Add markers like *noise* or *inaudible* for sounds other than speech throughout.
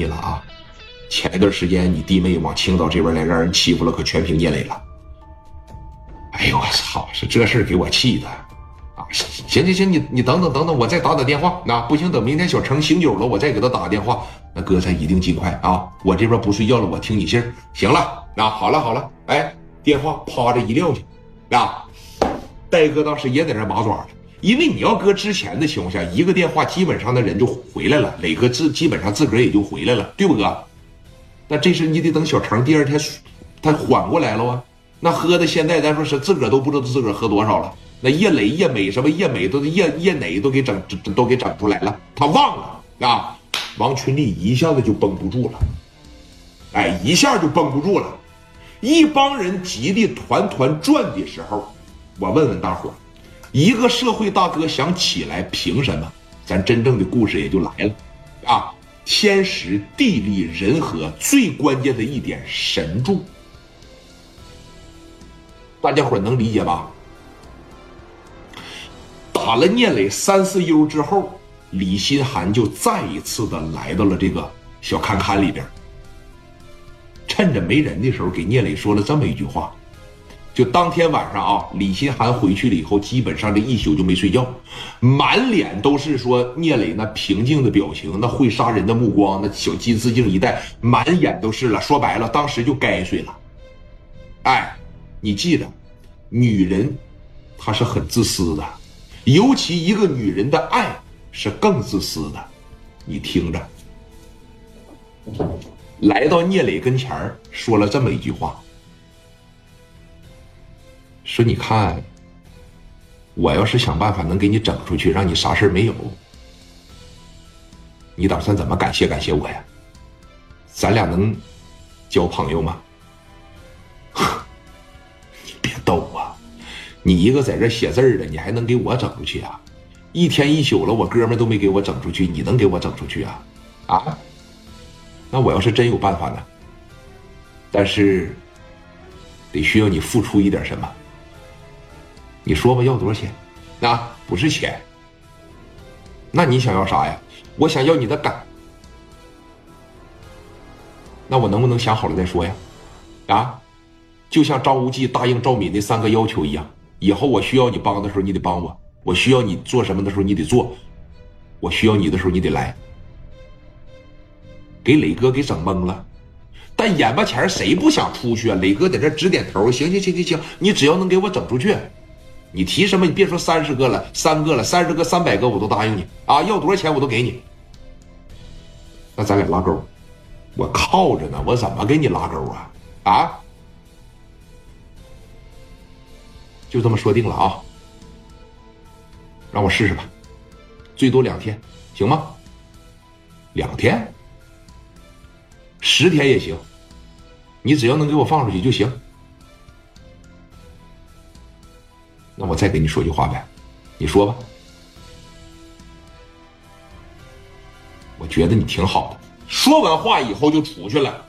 你了啊！前一段时间你弟妹往青岛这边来，让人欺负了，可全凭聂磊了。哎呦我操！是这事给我气的啊！行行行，你你等等等等，我再打打电话。那不行，等明天小程醒酒了，我再给他打个电话。那哥咱一定尽快啊！我这边不睡觉了，我听你信行了，那好了好了，哎，电话啪着一撂下，啊，戴哥当时也在那麻爪了。因为你要搁之前的情况下，一个电话基本上那人就回来了，磊哥自基本上自个儿也就回来了，对不哥？那这事你得等小程第二天他缓过来了啊。那喝的现在咱说是自个儿都不知道自个儿喝多少了。那叶磊、叶美什么叶美都叶叶磊都给整都给整出来了，他忘了啊。王群力一下子就绷不住了，哎，一下就绷不住了。一帮人急得团团转的时候，我问问大伙儿。一个社会大哥想起来，凭什么？咱真正的故事也就来了，啊，天时地利人和，最关键的一点神助，大家伙能理解吧？打了聂磊三四 U 之后，李新寒就再一次的来到了这个小看看里边，趁着没人的时候，给聂磊说了这么一句话。就当天晚上啊，李新寒回去了以后，基本上这一宿就没睡觉，满脸都是说聂磊那平静的表情，那会杀人的目光，那小金丝镜一戴，满眼都是了。说白了，当时就该睡了。哎，你记得，女人她是很自私的，尤其一个女人的爱是更自私的。你听着，来到聂磊跟前说了这么一句话。说你看，我要是想办法能给你整出去，让你啥事没有，你打算怎么感谢感谢我呀？咱俩能交朋友吗？你 *laughs* 别逗我！你一个在这写字的，你还能给我整出去啊？一天一宿了，我哥们都没给我整出去，你能给我整出去啊？啊？那我要是真有办法呢？但是得需要你付出一点什么。你说吧，要多少钱？啊，不是钱。那你想要啥呀？我想要你的感。那我能不能想好了再说呀？啊，就像张无忌答应赵敏那三个要求一样，以后我需要你帮的时候，你得帮我；我需要你做什么的时候，你得做；我需要你的时候，你得来。给磊哥给整懵了，但眼巴前谁不想出去啊？磊哥在这直点头，行行行行行，你只要能给我整出去。你提什么？你别说三十个了，三个了，三十个、三百个我都答应你啊！要多少钱我都给你。那咱俩拉钩，我靠着呢，我怎么给你拉钩啊？啊？就这么说定了啊！让我试试吧，最多两天，行吗？两天，十天也行，你只要能给我放出去就行。那我再给你说句话呗，你说吧。我觉得你挺好的。说完话以后就出去了。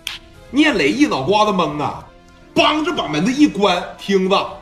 聂磊一脑瓜子懵啊，帮着把门子一关，听着。